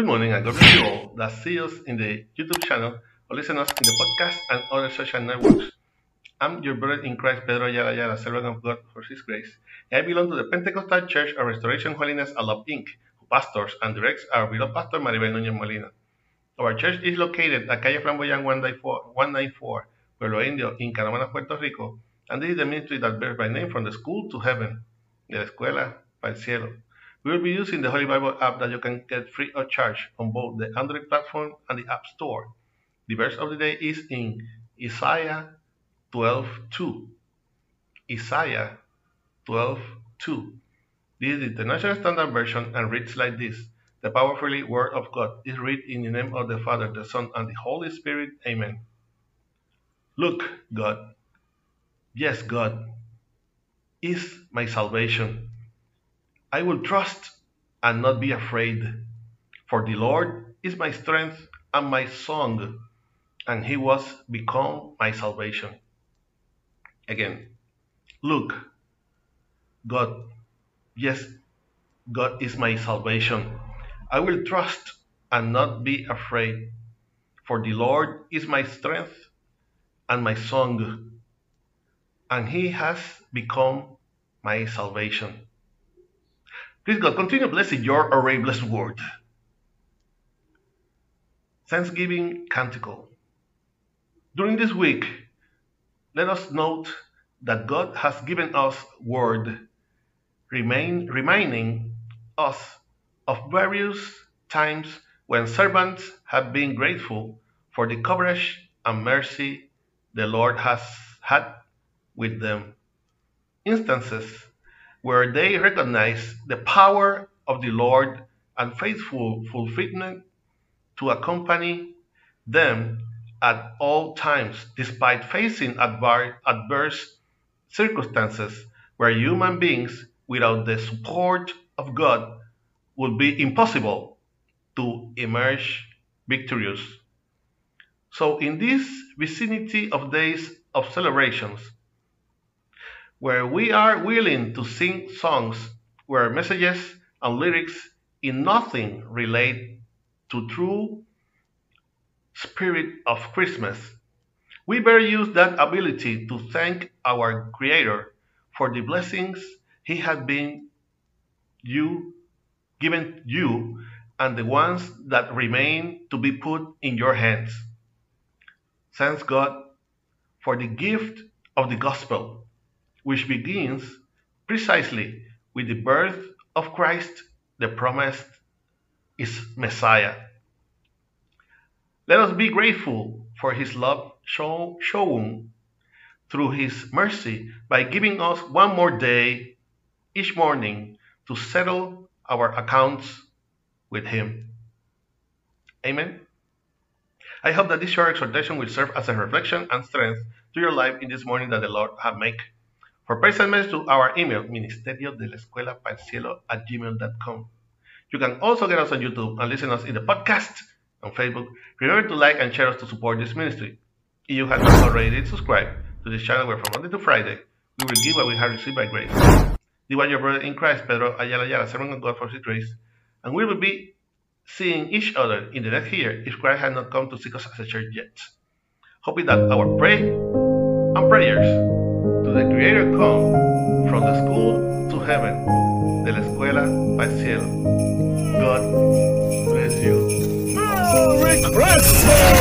Good morning and God bless you all that see us in the YouTube channel or listen us in the podcast and other social networks. I'm your brother in Christ, Pedro Ayala Ayala, servant of God for His grace. I belong to the Pentecostal Church of Restoration Holiness Love Inc., who pastors and directs our beloved pastor Maribel Núñez Molina. Our church is located at Calle Flamboyant 194, Pueblo Indio, in Canóvanas, Puerto Rico, and this is the ministry that bears my name from the school to heaven, de la escuela para el cielo. We will be using the Holy Bible app that you can get free of charge on both the Android platform and the App Store. The verse of the day is in Isaiah 12:2. Isaiah 12:2. This is the International Standard Version and reads like this. The powerfully word of God is read in the name of the Father, the Son, and the Holy Spirit. Amen. Look, God. Yes, God is my salvation. I will trust and not be afraid, for the Lord is my strength and my song, and he was become my salvation. Again, look, God, yes, God is my salvation. I will trust and not be afraid, for the Lord is my strength and my song, and he has become my salvation. Please God, continue blessing your array blessed word. Thanksgiving Canticle. During this week, let us note that God has given us word, remain, reminding us of various times when servants have been grateful for the coverage and mercy the Lord has had with them. Instances where they recognize the power of the Lord and faithful fulfillment to accompany them at all times, despite facing adverse circumstances where human beings, without the support of God, would be impossible to emerge victorious. So, in this vicinity of days of celebrations, where we are willing to sing songs where messages and lyrics in nothing relate to true spirit of Christmas, we better use that ability to thank our Creator for the blessings He has been you given you and the ones that remain to be put in your hands. Thanks God for the gift of the gospel which begins precisely with the birth of Christ, the promised is Messiah. Let us be grateful for his love show, shown through his mercy by giving us one more day each morning to settle our accounts with him. Amen. I hope that this short exhortation will serve as a reflection and strength to your life in this morning that the Lord have made. For personal message to our email, ministerio de la escuela para el cielo at gmail.com. You can also get us on YouTube and listen us in the podcast on Facebook. Remember to like and share us to support this ministry. If you have not already subscribed to this channel where from Monday to Friday, we will give what we have received by grace. This was your brother in Christ, Pedro Ayala Ayala, servant of God for his grace, and we will be seeing each other in the next year if Christ has not come to seek us as a church yet. Hoping that our pray and prayers the come from the school to heaven, de la escuela el cielo. God bless you. Merry Christmas!